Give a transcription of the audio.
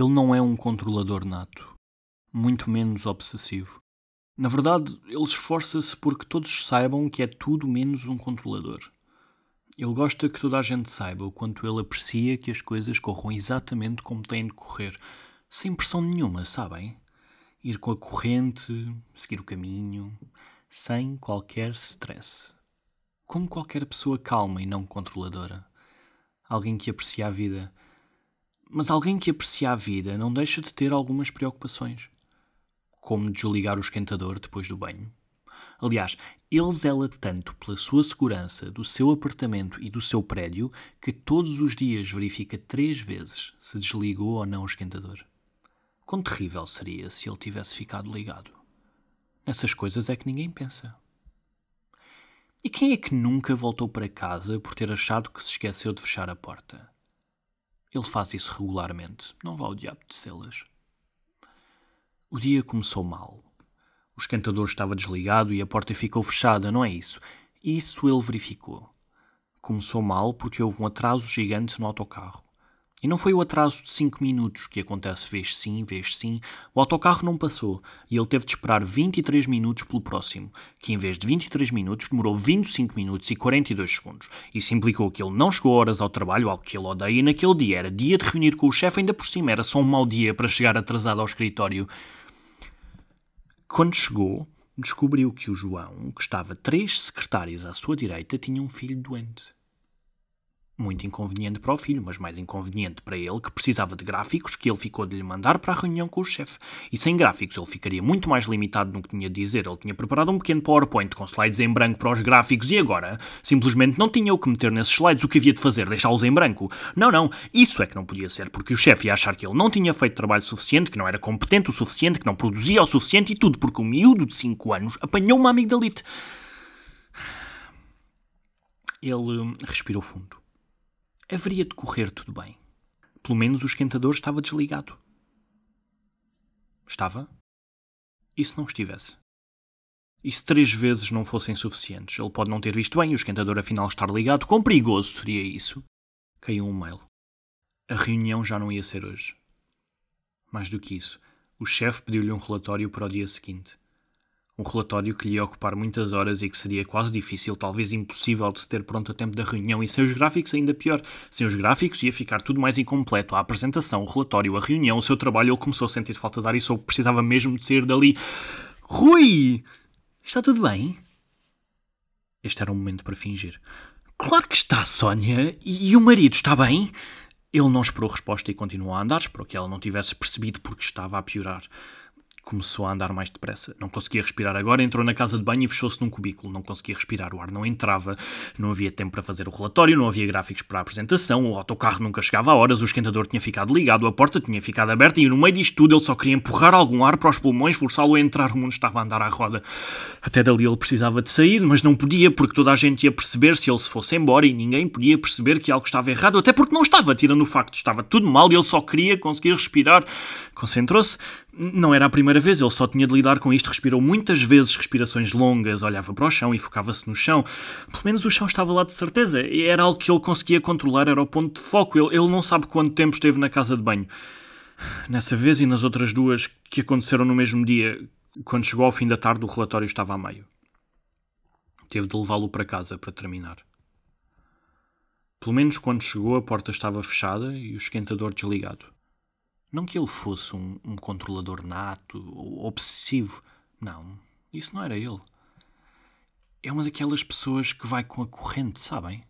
Ele não é um controlador nato, muito menos obsessivo. Na verdade, ele esforça-se porque todos saibam que é tudo menos um controlador. Ele gosta que toda a gente saiba o quanto ele aprecia que as coisas corram exatamente como têm de correr, sem pressão nenhuma, sabem? Ir com a corrente, seguir o caminho, sem qualquer stress. Como qualquer pessoa calma e não controladora. Alguém que aprecia a vida mas alguém que aprecia a vida não deixa de ter algumas preocupações, como desligar o esquentador depois do banho. Aliás, ele zela tanto pela sua segurança, do seu apartamento e do seu prédio que todos os dias verifica três vezes se desligou ou não o esquentador. Quão terrível seria se ele tivesse ficado ligado. Nessas coisas é que ninguém pensa. E quem é que nunca voltou para casa por ter achado que se esqueceu de fechar a porta? Ele faz isso regularmente. Não vá ao diabo de celas. O dia começou mal. O esquentador estava desligado e a porta ficou fechada, não é isso? Isso ele verificou. Começou mal porque houve um atraso gigante no autocarro. E não foi o atraso de 5 minutos que acontece vez sim, vez sim. O autocarro não passou e ele teve de esperar 23 minutos pelo próximo, que em vez de 23 minutos demorou 25 minutos e 42 segundos. Isso implicou que ele não chegou horas ao trabalho, algo que ele odeia, e naquele dia era dia de reunir com o chefe, ainda por cima era só um mau dia para chegar atrasado ao escritório. Quando chegou, descobriu que o João, que estava três secretários à sua direita, tinha um filho doente. Muito inconveniente para o filho, mas mais inconveniente para ele, que precisava de gráficos que ele ficou de lhe mandar para a reunião com o chefe. E sem gráficos ele ficaria muito mais limitado no que tinha de dizer. Ele tinha preparado um pequeno PowerPoint com slides em branco para os gráficos e agora simplesmente não tinha o que meter nesses slides. O que havia de fazer? Deixá-los em branco? Não, não. Isso é que não podia ser, porque o chefe ia achar que ele não tinha feito trabalho suficiente, que não era competente o suficiente, que não produzia o suficiente e tudo porque um miúdo de 5 anos apanhou uma amigdalite. Ele respirou fundo haveria de correr tudo bem. Pelo menos o esquentador estava desligado. Estava? E se não estivesse? E se três vezes não fossem suficientes? Ele pode não ter visto bem o esquentador afinal estar ligado. Quão perigoso seria isso? Caiu um mail. A reunião já não ia ser hoje. Mais do que isso, o chefe pediu-lhe um relatório para o dia seguinte um relatório que lhe ia ocupar muitas horas e que seria quase difícil, talvez impossível de se ter pronto a tempo da reunião, e sem os gráficos ainda pior. Sem os gráficos ia ficar tudo mais incompleto. A apresentação, o relatório, a reunião, o seu trabalho, ele começou a sentir falta de ar e só precisava mesmo de sair dali. Rui! Está tudo bem? Este era um momento para fingir. Claro que está, Sónia. E, e o marido está bem? Ele não esperou resposta e continuou a andar, esperou que ela não tivesse percebido porque estava a piorar começou a andar mais depressa. Não conseguia respirar agora, entrou na casa de banho e fechou-se num cubículo. Não conseguia respirar, o ar não entrava, não havia tempo para fazer o relatório, não havia gráficos para a apresentação, o autocarro nunca chegava a horas, o esquentador tinha ficado ligado, a porta tinha ficado aberta e no meio disto tudo ele só queria empurrar algum ar para os pulmões, forçá-lo a entrar. O mundo estava a andar à roda. Até dali ele precisava de sair, mas não podia porque toda a gente ia perceber se ele se fosse embora e ninguém podia perceber que algo estava errado, até porque não estava, tirando o facto de estava tudo mal e ele só queria conseguir respirar. Concentrou-se, não era a primeira vez, ele só tinha de lidar com isto. Respirou muitas vezes respirações longas, olhava para o chão e focava-se no chão. Pelo menos o chão estava lá de certeza. Era algo que ele conseguia controlar, era o ponto de foco. Ele, ele não sabe quanto tempo esteve na casa de banho. Nessa vez e nas outras duas que aconteceram no mesmo dia, quando chegou ao fim da tarde, o relatório estava a meio. Teve de levá-lo para casa para terminar. Pelo menos quando chegou, a porta estava fechada e o esquentador desligado. Não que ele fosse um, um controlador nato ou obsessivo. Não, isso não era ele. É uma daquelas pessoas que vai com a corrente, sabem?